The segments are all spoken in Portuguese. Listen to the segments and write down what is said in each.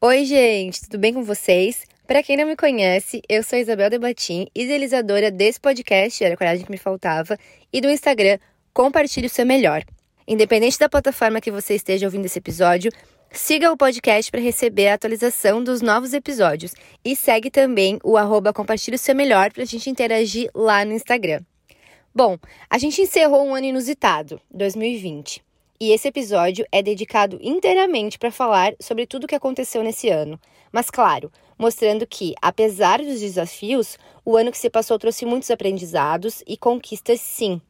Oi, gente, tudo bem com vocês? Para quem não me conhece, eu sou Isabel Debatim, idealizadora desse podcast Era a Coragem que Me Faltava e do Instagram Compartilhe o Seu Melhor. Independente da plataforma que você esteja ouvindo esse episódio, siga o podcast para receber a atualização dos novos episódios e segue também o arroba Compartilhe o Seu Melhor para a gente interagir lá no Instagram. Bom, a gente encerrou um ano inusitado, 2020. E esse episódio é dedicado inteiramente para falar sobre tudo o que aconteceu nesse ano. Mas, claro, mostrando que, apesar dos desafios, o ano que se passou trouxe muitos aprendizados e conquistas, sim.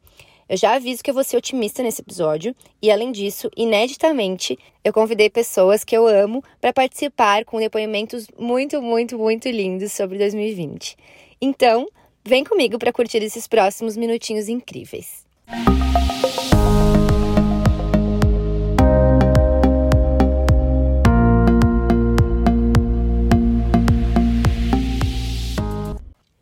Eu já aviso que eu vou ser otimista nesse episódio e, além disso, ineditamente, eu convidei pessoas que eu amo para participar com depoimentos muito, muito, muito lindos sobre 2020. Então, vem comigo para curtir esses próximos minutinhos incríveis.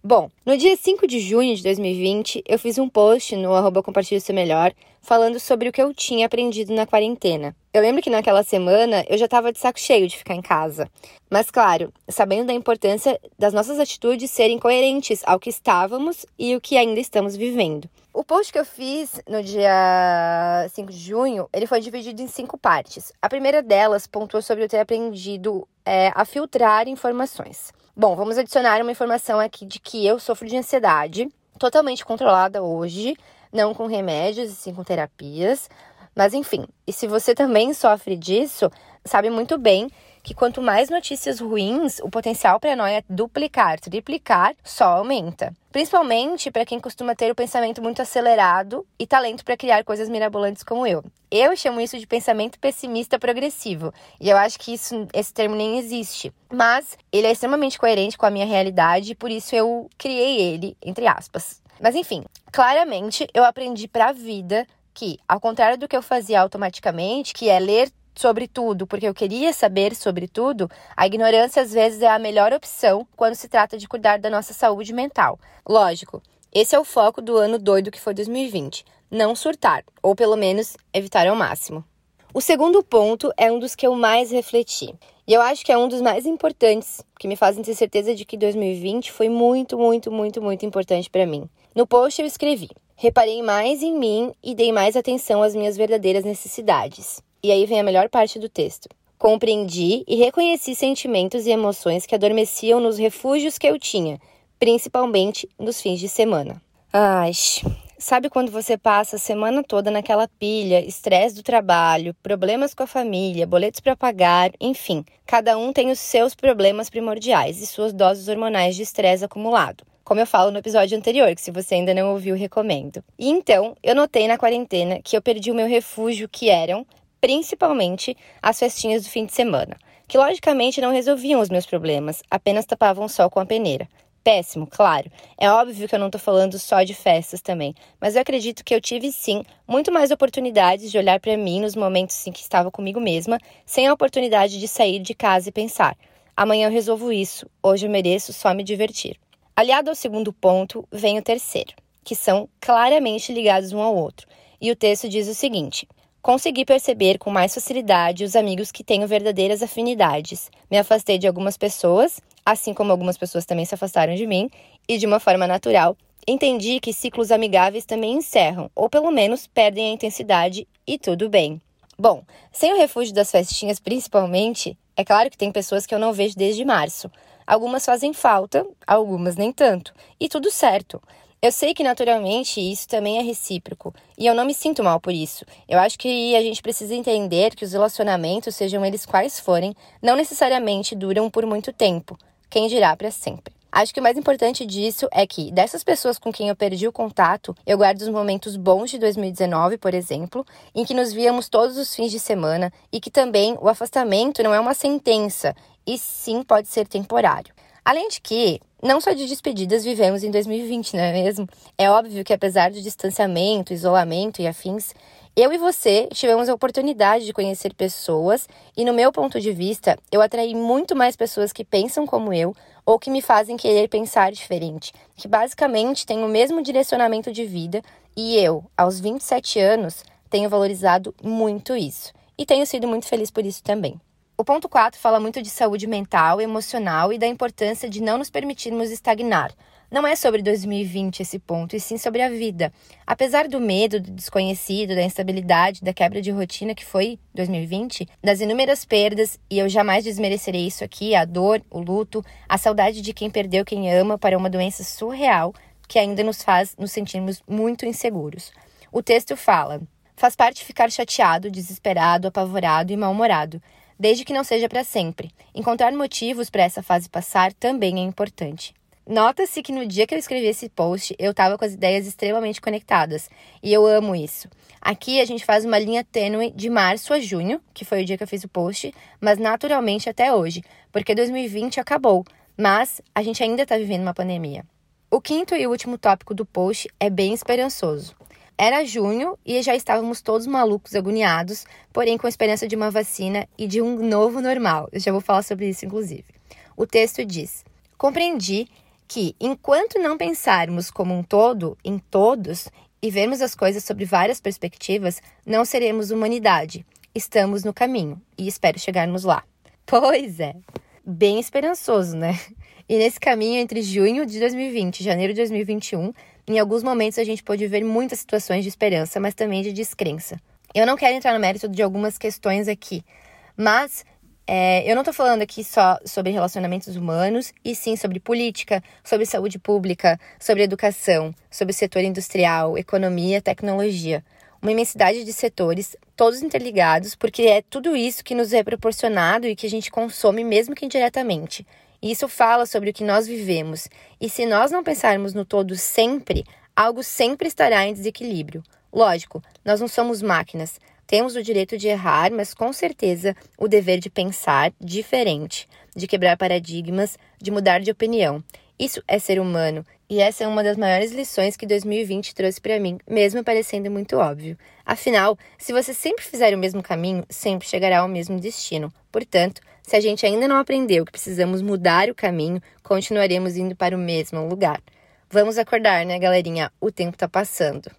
Bom, no dia 5 de junho de 2020, eu fiz um post no arroba Compartilhe Seu Melhor falando sobre o que eu tinha aprendido na quarentena. Eu lembro que naquela semana eu já estava de saco cheio de ficar em casa. Mas, claro, sabendo da importância das nossas atitudes serem coerentes ao que estávamos e o que ainda estamos vivendo. O post que eu fiz no dia 5 de junho, ele foi dividido em cinco partes. A primeira delas pontuou sobre eu ter aprendido é, a filtrar informações. Bom, vamos adicionar uma informação aqui de que eu sofro de ansiedade, totalmente controlada hoje, não com remédios e sim com terapias. Mas enfim, e se você também sofre disso, sabe muito bem que quanto mais notícias ruins, o potencial para a noia duplicar, triplicar, só aumenta. Principalmente para quem costuma ter o pensamento muito acelerado e talento para criar coisas mirabolantes como eu. Eu chamo isso de pensamento pessimista progressivo, e eu acho que isso, esse termo nem existe. Mas ele é extremamente coerente com a minha realidade, e por isso eu criei ele, entre aspas. Mas enfim, claramente eu aprendi para a vida que, ao contrário do que eu fazia automaticamente, que é ler sobre tudo, porque eu queria saber sobre tudo, a ignorância às vezes é a melhor opção quando se trata de cuidar da nossa saúde mental. Lógico, esse é o foco do ano doido que foi 2020. Não surtar, ou pelo menos evitar ao máximo. O segundo ponto é um dos que eu mais refleti. E eu acho que é um dos mais importantes, que me fazem ter certeza de que 2020 foi muito, muito, muito, muito importante para mim. No post eu escrevi: Reparei mais em mim e dei mais atenção às minhas verdadeiras necessidades. E aí vem a melhor parte do texto. Compreendi e reconheci sentimentos e emoções que adormeciam nos refúgios que eu tinha, principalmente nos fins de semana. Ai, sabe quando você passa a semana toda naquela pilha, estresse do trabalho, problemas com a família, boletos para pagar, enfim, cada um tem os seus problemas primordiais e suas doses hormonais de estresse acumulado como eu falo no episódio anterior, que se você ainda não ouviu, recomendo. E então, eu notei na quarentena que eu perdi o meu refúgio, que eram principalmente as festinhas do fim de semana, que logicamente não resolviam os meus problemas, apenas tapavam o sol com a peneira. Péssimo, claro. É óbvio que eu não estou falando só de festas também, mas eu acredito que eu tive sim muito mais oportunidades de olhar para mim nos momentos em que estava comigo mesma, sem a oportunidade de sair de casa e pensar: amanhã eu resolvo isso, hoje eu mereço só me divertir. Aliado ao segundo ponto, vem o terceiro, que são claramente ligados um ao outro. E o texto diz o seguinte: Consegui perceber com mais facilidade os amigos que tenho verdadeiras afinidades. Me afastei de algumas pessoas, assim como algumas pessoas também se afastaram de mim, e de uma forma natural, entendi que ciclos amigáveis também encerram, ou pelo menos perdem a intensidade, e tudo bem. Bom, sem o refúgio das festinhas principalmente, é claro que tem pessoas que eu não vejo desde março. Algumas fazem falta, algumas nem tanto, e tudo certo. Eu sei que naturalmente isso também é recíproco e eu não me sinto mal por isso. Eu acho que a gente precisa entender que os relacionamentos, sejam eles quais forem, não necessariamente duram por muito tempo, quem dirá para sempre. Acho que o mais importante disso é que, dessas pessoas com quem eu perdi o contato, eu guardo os momentos bons de 2019, por exemplo, em que nos víamos todos os fins de semana e que também o afastamento não é uma sentença e sim pode ser temporário. Além de que, não só de despedidas vivemos em 2020, não é mesmo? É óbvio que apesar do distanciamento, isolamento e afins, eu e você tivemos a oportunidade de conhecer pessoas e, no meu ponto de vista, eu atraí muito mais pessoas que pensam como eu ou que me fazem querer pensar diferente, que basicamente têm o mesmo direcionamento de vida e eu, aos 27 anos, tenho valorizado muito isso e tenho sido muito feliz por isso também. O ponto 4 fala muito de saúde mental, emocional e da importância de não nos permitirmos estagnar. Não é sobre 2020 esse ponto, e sim sobre a vida. Apesar do medo, do desconhecido, da instabilidade, da quebra de rotina que foi 2020, das inúmeras perdas, e eu jamais desmerecerei isso aqui, a dor, o luto, a saudade de quem perdeu quem ama para uma doença surreal que ainda nos faz nos sentirmos muito inseguros. O texto fala: faz parte ficar chateado, desesperado, apavorado e mal-humorado desde que não seja para sempre. Encontrar motivos para essa fase passar também é importante. Nota-se que no dia que eu escrevi esse post, eu estava com as ideias extremamente conectadas, e eu amo isso. Aqui a gente faz uma linha tênue de março a junho, que foi o dia que eu fiz o post, mas naturalmente até hoje, porque 2020 acabou, mas a gente ainda está vivendo uma pandemia. O quinto e último tópico do post é bem esperançoso. Era junho e já estávamos todos malucos, agoniados, porém com esperança de uma vacina e de um novo normal. Eu já vou falar sobre isso, inclusive. O texto diz: Compreendi que, enquanto não pensarmos como um todo, em todos, e vermos as coisas sobre várias perspectivas, não seremos humanidade. Estamos no caminho e espero chegarmos lá. Pois é, bem esperançoso, né? E nesse caminho entre junho de 2020 e janeiro de 2021, em alguns momentos a gente pode ver muitas situações de esperança, mas também de descrença. Eu não quero entrar no mérito de algumas questões aqui, mas é, eu não estou falando aqui só sobre relacionamentos humanos, e sim sobre política, sobre saúde pública, sobre educação, sobre setor industrial, economia, tecnologia. Uma imensidade de setores, todos interligados, porque é tudo isso que nos é proporcionado e que a gente consome, mesmo que indiretamente. Isso fala sobre o que nós vivemos, e se nós não pensarmos no todo sempre, algo sempre estará em desequilíbrio. Lógico, nós não somos máquinas. Temos o direito de errar, mas com certeza o dever de pensar diferente, de quebrar paradigmas, de mudar de opinião. Isso é ser humano, e essa é uma das maiores lições que 2020 trouxe para mim, mesmo parecendo muito óbvio. Afinal, se você sempre fizer o mesmo caminho, sempre chegará ao mesmo destino. Portanto, se a gente ainda não aprendeu que precisamos mudar o caminho, continuaremos indo para o mesmo lugar. Vamos acordar, né, galerinha? O tempo tá passando.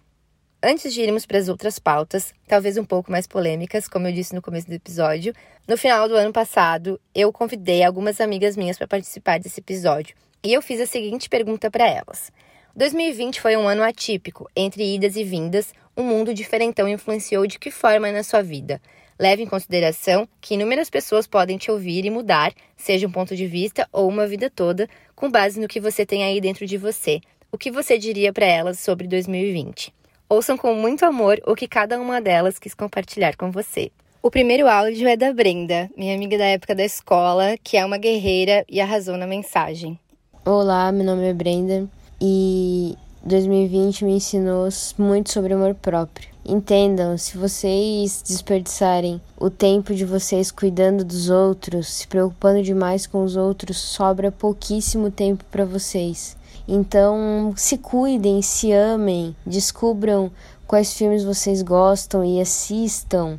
Antes de irmos para as outras pautas, talvez um pouco mais polêmicas, como eu disse no começo do episódio, no final do ano passado, eu convidei algumas amigas minhas para participar desse episódio e eu fiz a seguinte pergunta para elas. 2020 foi um ano atípico, entre idas e vindas, um mundo diferentão influenciou de que forma na sua vida? Leve em consideração que inúmeras pessoas podem te ouvir e mudar, seja um ponto de vista ou uma vida toda, com base no que você tem aí dentro de você. O que você diria para elas sobre 2020? Ouçam com muito amor o que cada uma delas quis compartilhar com você. O primeiro áudio é da Brenda, minha amiga da época da escola, que é uma guerreira e arrasou na mensagem. Olá, meu nome é Brenda e 2020 me ensinou muito sobre amor próprio. Entendam, se vocês desperdiçarem o tempo de vocês cuidando dos outros, se preocupando demais com os outros, sobra pouquíssimo tempo para vocês. Então, se cuidem, se amem, descubram quais filmes vocês gostam e assistam.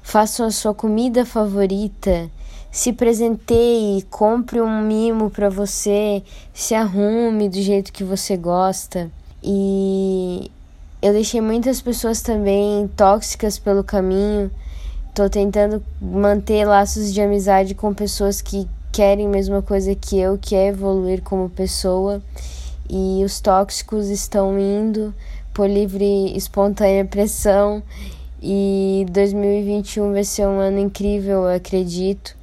Façam a sua comida favorita se presenteie, compre um mimo para você, se arrume do jeito que você gosta. E eu deixei muitas pessoas também tóxicas pelo caminho. Tô tentando manter laços de amizade com pessoas que querem a mesma coisa que eu, que é evoluir como pessoa. E os tóxicos estão indo por livre espontânea pressão. E 2021 vai ser um ano incrível, eu acredito.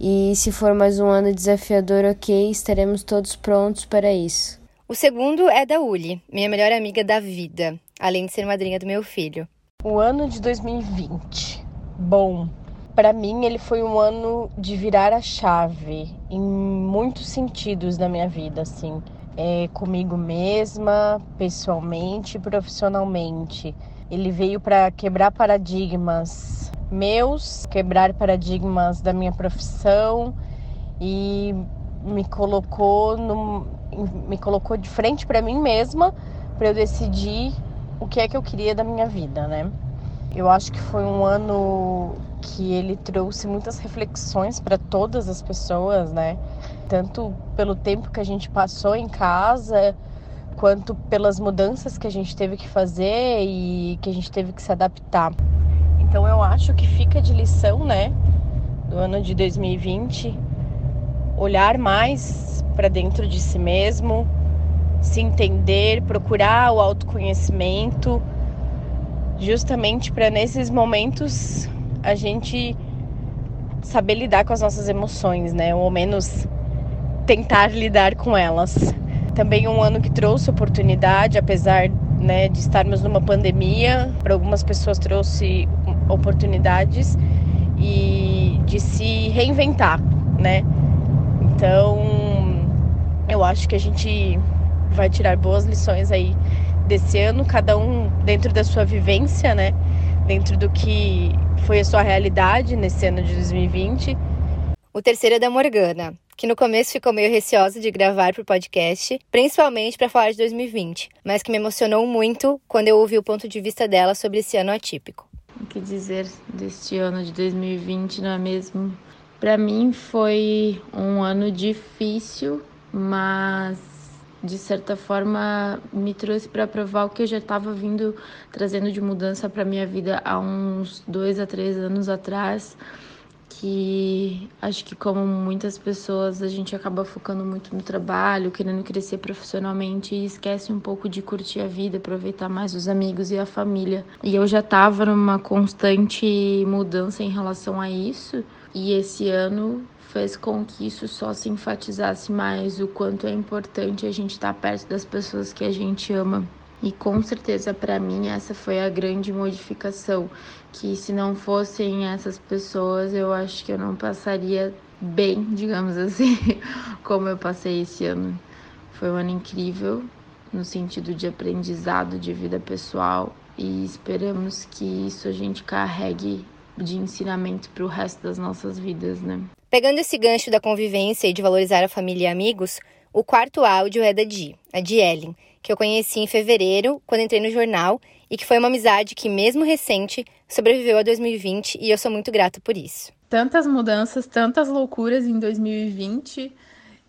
E se for mais um ano desafiador, ok, estaremos todos prontos para isso. O segundo é da Uli, minha melhor amiga da vida, além de ser madrinha do meu filho. O ano de 2020. Bom, para mim ele foi um ano de virar a chave em muitos sentidos da minha vida, assim. É, comigo mesma, pessoalmente, profissionalmente. Ele veio para quebrar paradigmas meus, quebrar paradigmas da minha profissão e me colocou no, me colocou de frente para mim mesma para eu decidir o que é que eu queria da minha vida, né? Eu acho que foi um ano que ele trouxe muitas reflexões para todas as pessoas, né? Tanto pelo tempo que a gente passou em casa, quanto pelas mudanças que a gente teve que fazer e que a gente teve que se adaptar. Então eu acho que fica de lição, né, do ano de 2020, olhar mais para dentro de si mesmo, se entender, procurar o autoconhecimento, justamente para nesses momentos a gente saber lidar com as nossas emoções, né? Ou ao menos tentar lidar com elas. Também um ano que trouxe oportunidade, apesar né, de estarmos numa pandemia, para algumas pessoas trouxe oportunidades e de se reinventar, né? Então, eu acho que a gente vai tirar boas lições aí desse ano, cada um dentro da sua vivência, né? Dentro do que foi a sua realidade nesse ano de 2020. O terceiro é da Morgana, que no começo ficou meio receosa de gravar para o podcast, principalmente para falar de 2020, mas que me emocionou muito quando eu ouvi o ponto de vista dela sobre esse ano atípico. O que dizer deste ano de 2020, não é mesmo? Para mim foi um ano difícil, mas de certa forma me trouxe para provar o que eu já estava vindo trazendo de mudança para minha vida há uns dois a três anos atrás que acho que como muitas pessoas a gente acaba focando muito no trabalho, querendo crescer profissionalmente e esquece um pouco de curtir a vida, aproveitar mais os amigos e a família. E eu já estava numa constante mudança em relação a isso, e esse ano fez com que isso só se enfatizasse mais o quanto é importante a gente estar tá perto das pessoas que a gente ama. E com certeza para mim essa foi a grande modificação, que se não fossem essas pessoas, eu acho que eu não passaria bem, digamos assim, como eu passei esse ano. Foi um ano incrível no sentido de aprendizado, de vida pessoal e esperamos que isso a gente carregue de ensinamento para o resto das nossas vidas, né? Pegando esse gancho da convivência e de valorizar a família e amigos, o quarto áudio é da Di, a Di Ellen, que eu conheci em fevereiro, quando entrei no jornal, e que foi uma amizade que, mesmo recente, sobreviveu a 2020 e eu sou muito grata por isso. Tantas mudanças, tantas loucuras em 2020,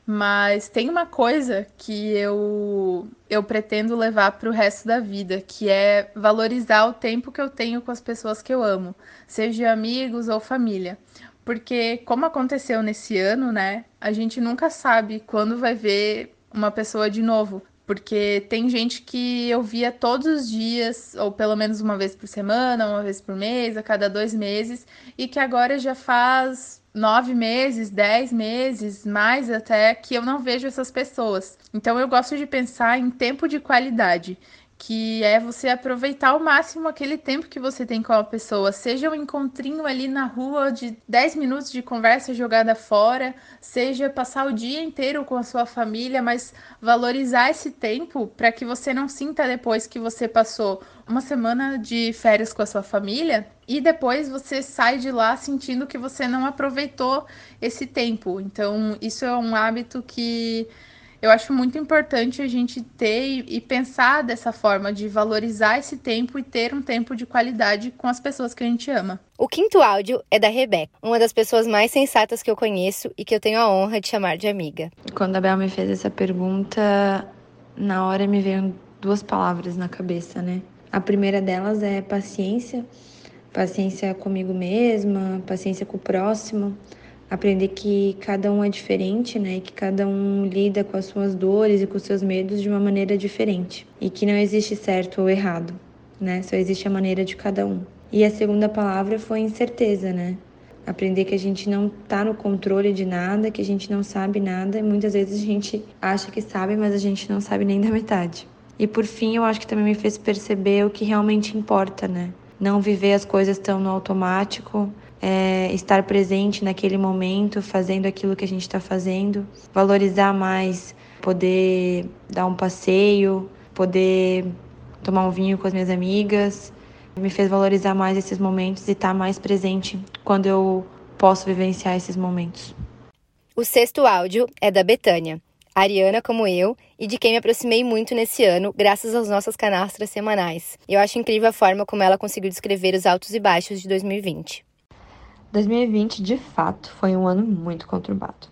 mas tem uma coisa que eu, eu pretendo levar para o resto da vida, que é valorizar o tempo que eu tenho com as pessoas que eu amo, seja amigos ou família. Porque, como aconteceu nesse ano, né? A gente nunca sabe quando vai ver uma pessoa de novo. Porque tem gente que eu via todos os dias, ou pelo menos uma vez por semana, uma vez por mês, a cada dois meses, e que agora já faz nove meses, dez meses, mais até, que eu não vejo essas pessoas. Então eu gosto de pensar em tempo de qualidade que é você aproveitar ao máximo aquele tempo que você tem com a pessoa, seja um encontrinho ali na rua de 10 minutos de conversa jogada fora, seja passar o dia inteiro com a sua família, mas valorizar esse tempo para que você não sinta depois que você passou uma semana de férias com a sua família e depois você sai de lá sentindo que você não aproveitou esse tempo. Então, isso é um hábito que eu acho muito importante a gente ter e pensar dessa forma, de valorizar esse tempo e ter um tempo de qualidade com as pessoas que a gente ama. O quinto áudio é da Rebeca, uma das pessoas mais sensatas que eu conheço e que eu tenho a honra de chamar de amiga. Quando a Bel me fez essa pergunta, na hora me veio duas palavras na cabeça, né? A primeira delas é paciência, paciência comigo mesma, paciência com o próximo aprender que cada um é diferente, né? Que cada um lida com as suas dores e com os seus medos de uma maneira diferente. E que não existe certo ou errado, né? Só existe a maneira de cada um. E a segunda palavra foi incerteza, né? Aprender que a gente não tá no controle de nada, que a gente não sabe nada e muitas vezes a gente acha que sabe, mas a gente não sabe nem da metade. E por fim, eu acho que também me fez perceber o que realmente importa, né? Não viver as coisas tão no automático, é, estar presente naquele momento, fazendo aquilo que a gente está fazendo, valorizar mais, poder dar um passeio, poder tomar um vinho com as minhas amigas, me fez valorizar mais esses momentos e estar tá mais presente quando eu posso vivenciar esses momentos. O sexto áudio é da Betânia, Ariana como eu e de quem me aproximei muito nesse ano, graças aos nossos canastras semanais. Eu acho incrível a forma como ela conseguiu descrever os altos e baixos de 2020. 2020, de fato, foi um ano muito conturbado.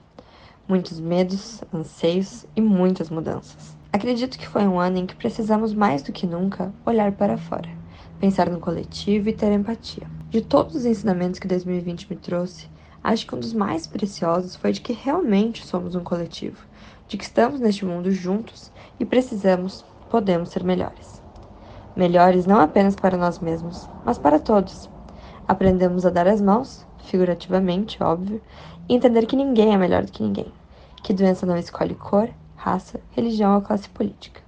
Muitos medos, anseios e muitas mudanças. Acredito que foi um ano em que precisamos mais do que nunca olhar para fora, pensar no coletivo e ter empatia. De todos os ensinamentos que 2020 me trouxe, acho que um dos mais preciosos foi de que realmente somos um coletivo, de que estamos neste mundo juntos e precisamos, podemos ser melhores. Melhores não apenas para nós mesmos, mas para todos. Aprendemos a dar as mãos, figurativamente, óbvio, e entender que ninguém é melhor do que ninguém, que doença não escolhe cor, raça, religião ou classe política.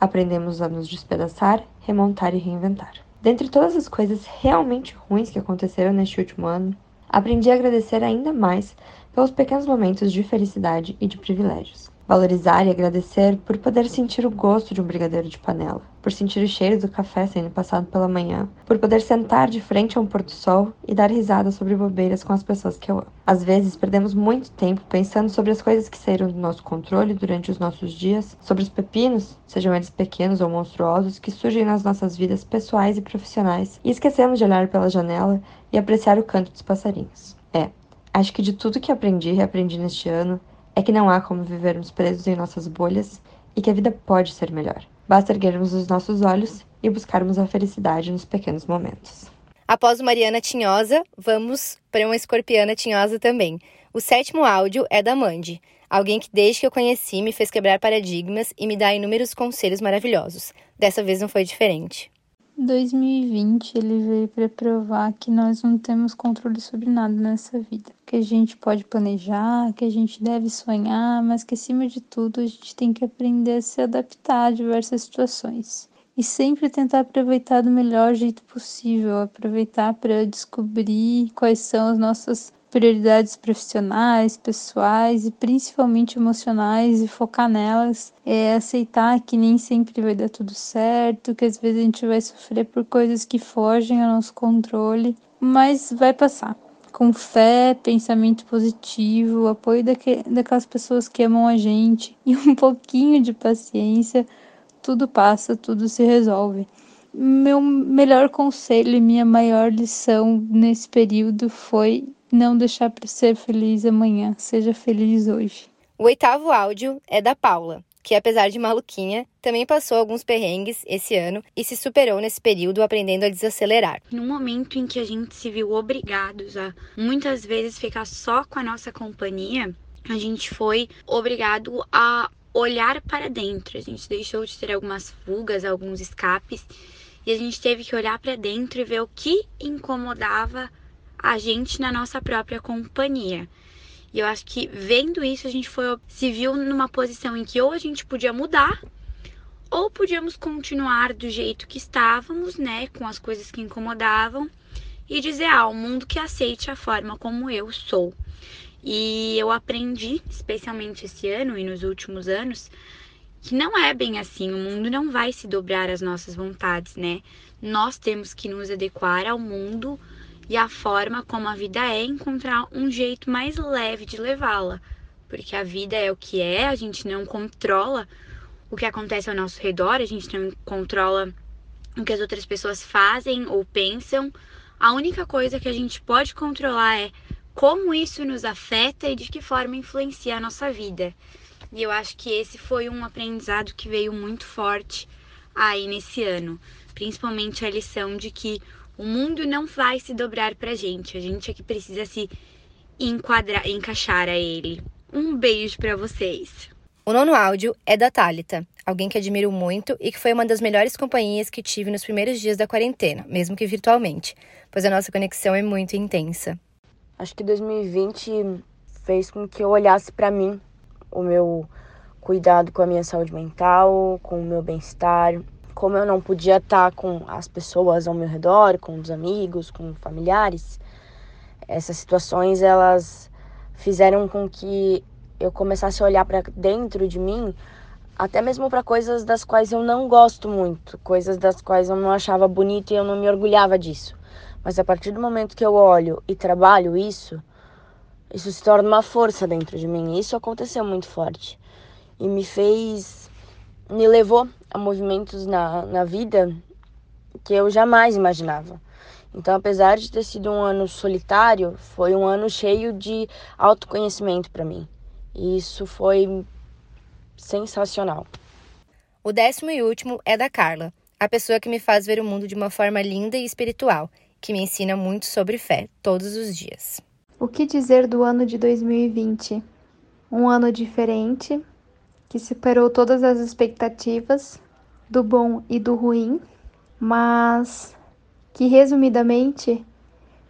Aprendemos a nos despedaçar, remontar e reinventar. Dentre todas as coisas realmente ruins que aconteceram neste último ano, aprendi a agradecer ainda mais pelos pequenos momentos de felicidade e de privilégios. Valorizar e agradecer por poder sentir o gosto de um brigadeiro de panela, por sentir o cheiro do café sendo passado pela manhã, por poder sentar de frente a um porto-sol e dar risada sobre bobeiras com as pessoas que eu amo. Às vezes perdemos muito tempo pensando sobre as coisas que saíram do nosso controle durante os nossos dias, sobre os pepinos, sejam eles pequenos ou monstruosos, que surgem nas nossas vidas pessoais e profissionais, e esquecemos de olhar pela janela e apreciar o canto dos passarinhos. É, acho que de tudo que aprendi e reaprendi neste ano, é que não há como vivermos presos em nossas bolhas e que a vida pode ser melhor. Basta erguermos os nossos olhos e buscarmos a felicidade nos pequenos momentos. Após Mariana Tinhosa, vamos para uma escorpiana tinhosa também. O sétimo áudio é da Mandy, alguém que desde que eu conheci me fez quebrar paradigmas e me dá inúmeros conselhos maravilhosos. Dessa vez não foi diferente. 2020 ele veio para provar que nós não temos controle sobre nada nessa vida. Que a gente pode planejar, que a gente deve sonhar, mas que acima de tudo a gente tem que aprender a se adaptar a diversas situações. E sempre tentar aproveitar do melhor jeito possível, aproveitar para descobrir quais são as nossas prioridades profissionais, pessoais e principalmente emocionais e focar nelas, é aceitar que nem sempre vai dar tudo certo, que às vezes a gente vai sofrer por coisas que fogem ao nosso controle, mas vai passar. Com fé, pensamento positivo, apoio daque, daquelas pessoas que amam a gente e um pouquinho de paciência, tudo passa, tudo se resolve. Meu melhor conselho e minha maior lição nesse período foi não deixar para ser feliz amanhã, seja feliz hoje. O oitavo áudio é da Paula, que apesar de maluquinha, também passou alguns perrengues esse ano e se superou nesse período aprendendo a desacelerar. No momento em que a gente se viu obrigados a muitas vezes ficar só com a nossa companhia, a gente foi obrigado a olhar para dentro. A gente deixou de ter algumas fugas, alguns escapes, e a gente teve que olhar para dentro e ver o que incomodava a gente na nossa própria companhia. E eu acho que vendo isso, a gente foi, se viu numa posição em que ou a gente podia mudar, ou podíamos continuar do jeito que estávamos, né, com as coisas que incomodavam, e dizer, ah, o mundo que aceite a forma como eu sou. E eu aprendi, especialmente esse ano e nos últimos anos, que não é bem assim, o mundo não vai se dobrar às nossas vontades, né? Nós temos que nos adequar ao mundo e a forma como a vida é encontrar um jeito mais leve de levá-la, porque a vida é o que é, a gente não controla o que acontece ao nosso redor, a gente não controla o que as outras pessoas fazem ou pensam. A única coisa que a gente pode controlar é como isso nos afeta e de que forma influencia a nossa vida. E eu acho que esse foi um aprendizado que veio muito forte aí nesse ano, principalmente a lição de que o mundo não vai se dobrar pra gente. A gente é que precisa se enquadrar, encaixar a ele. Um beijo para vocês. O nono áudio é da Thalita, alguém que admiro muito e que foi uma das melhores companhias que tive nos primeiros dias da quarentena, mesmo que virtualmente, pois a nossa conexão é muito intensa. Acho que 2020 fez com que eu olhasse para mim, o meu cuidado com a minha saúde mental, com o meu bem-estar, como eu não podia estar com as pessoas ao meu redor, com os amigos, com familiares, essas situações elas fizeram com que eu começasse a olhar para dentro de mim, até mesmo para coisas das quais eu não gosto muito, coisas das quais eu não achava bonito e eu não me orgulhava disso. Mas a partir do momento que eu olho e trabalho isso, isso se torna uma força dentro de mim. Isso aconteceu muito forte e me fez me levou a movimentos na, na vida que eu jamais imaginava. Então, apesar de ter sido um ano solitário, foi um ano cheio de autoconhecimento para mim. E isso foi sensacional. O décimo e último é da Carla, a pessoa que me faz ver o mundo de uma forma linda e espiritual, que me ensina muito sobre fé todos os dias. O que dizer do ano de 2020? Um ano diferente, que superou todas as expectativas, do bom e do ruim, mas que resumidamente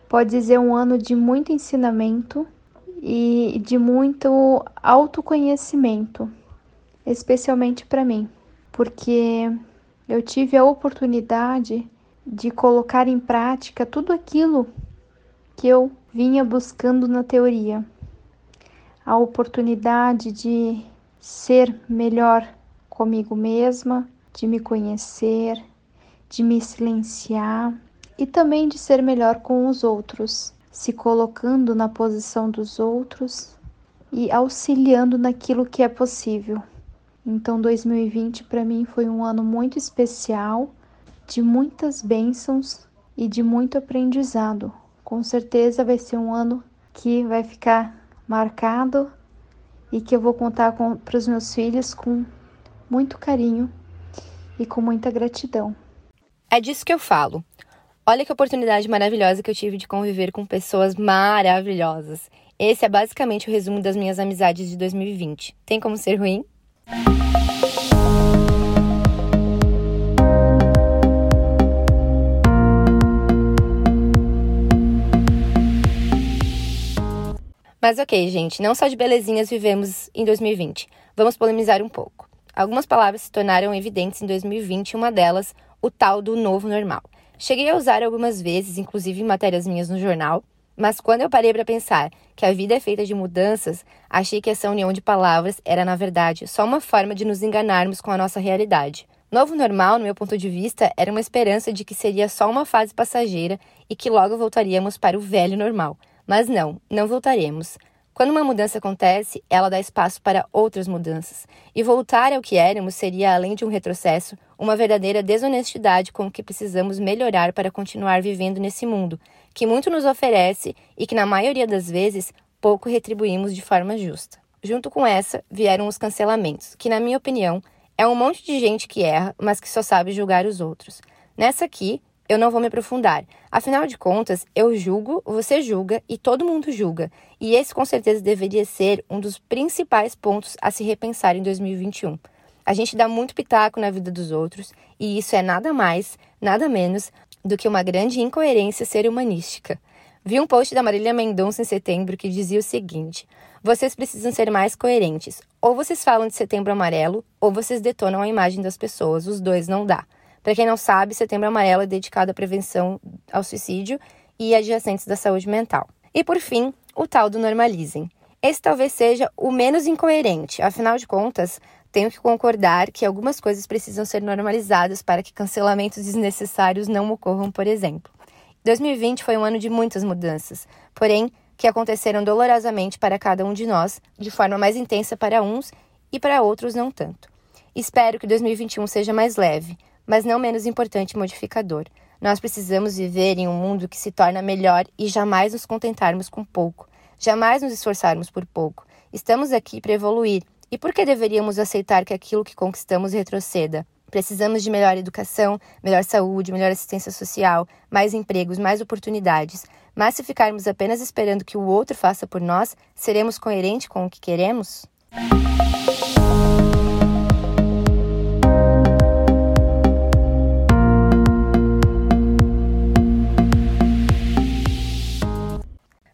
pode dizer um ano de muito ensinamento e de muito autoconhecimento, especialmente para mim, porque eu tive a oportunidade de colocar em prática tudo aquilo que eu vinha buscando na teoria. A oportunidade de ser melhor comigo mesma, de me conhecer, de me silenciar e também de ser melhor com os outros, se colocando na posição dos outros e auxiliando naquilo que é possível. Então, 2020 para mim foi um ano muito especial, de muitas bênçãos e de muito aprendizado. Com certeza vai ser um ano que vai ficar marcado e que eu vou contar para os meus filhos com muito carinho e com muita gratidão. É disso que eu falo. Olha que oportunidade maravilhosa que eu tive de conviver com pessoas maravilhosas. Esse é basicamente o resumo das minhas amizades de 2020. Tem como ser ruim? Mas ok, gente, não só de belezinhas vivemos em 2020. Vamos polemizar um pouco. Algumas palavras se tornaram evidentes em 2020 e uma delas, o tal do novo normal. Cheguei a usar algumas vezes, inclusive em matérias minhas no jornal, mas quando eu parei para pensar que a vida é feita de mudanças, achei que essa união de palavras era, na verdade, só uma forma de nos enganarmos com a nossa realidade. Novo normal, no meu ponto de vista, era uma esperança de que seria só uma fase passageira e que logo voltaríamos para o velho normal. Mas não, não voltaremos. Quando uma mudança acontece, ela dá espaço para outras mudanças. E voltar ao que éramos seria, além de um retrocesso, uma verdadeira desonestidade com o que precisamos melhorar para continuar vivendo nesse mundo, que muito nos oferece e que, na maioria das vezes, pouco retribuímos de forma justa. Junto com essa, vieram os cancelamentos, que, na minha opinião, é um monte de gente que erra, mas que só sabe julgar os outros. Nessa aqui, eu não vou me aprofundar. Afinal de contas, eu julgo, você julga e todo mundo julga. E esse com certeza deveria ser um dos principais pontos a se repensar em 2021. A gente dá muito pitaco na vida dos outros e isso é nada mais, nada menos do que uma grande incoerência ser humanística. Vi um post da Marília Mendonça em setembro que dizia o seguinte: vocês precisam ser mais coerentes. Ou vocês falam de setembro amarelo, ou vocês detonam a imagem das pessoas. Os dois não dá. Para quem não sabe, Setembro Amarelo é dedicado à prevenção ao suicídio e adjacentes da saúde mental. E por fim, o tal do normalizem. Esse talvez seja o menos incoerente, afinal de contas, tenho que concordar que algumas coisas precisam ser normalizadas para que cancelamentos desnecessários não ocorram, por exemplo. 2020 foi um ano de muitas mudanças, porém que aconteceram dolorosamente para cada um de nós, de forma mais intensa para uns e para outros não tanto. Espero que 2021 seja mais leve, mas não menos importante modificador. Nós precisamos viver em um mundo que se torna melhor e jamais nos contentarmos com pouco, jamais nos esforçarmos por pouco. Estamos aqui para evoluir. E por que deveríamos aceitar que aquilo que conquistamos retroceda? Precisamos de melhor educação, melhor saúde, melhor assistência social, mais empregos, mais oportunidades. Mas se ficarmos apenas esperando que o outro faça por nós, seremos coerentes com o que queremos?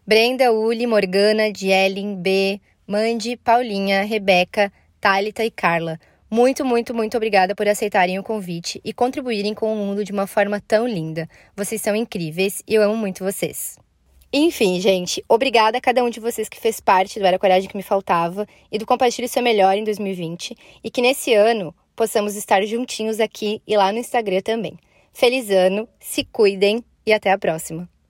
Brenda, Uli, Morgana, Jellen, B, Mandy, Paulinha, Rebeca, Thalita e Carla. Muito, muito, muito obrigada por aceitarem o convite e contribuírem com o mundo de uma forma tão linda. Vocês são incríveis e eu amo muito vocês. Enfim, gente, obrigada a cada um de vocês que fez parte do Era Coragem que me faltava e do Compartilhe Seu Melhor em 2020 e que nesse ano possamos estar juntinhos aqui e lá no Instagram também. Feliz ano, se cuidem e até a próxima!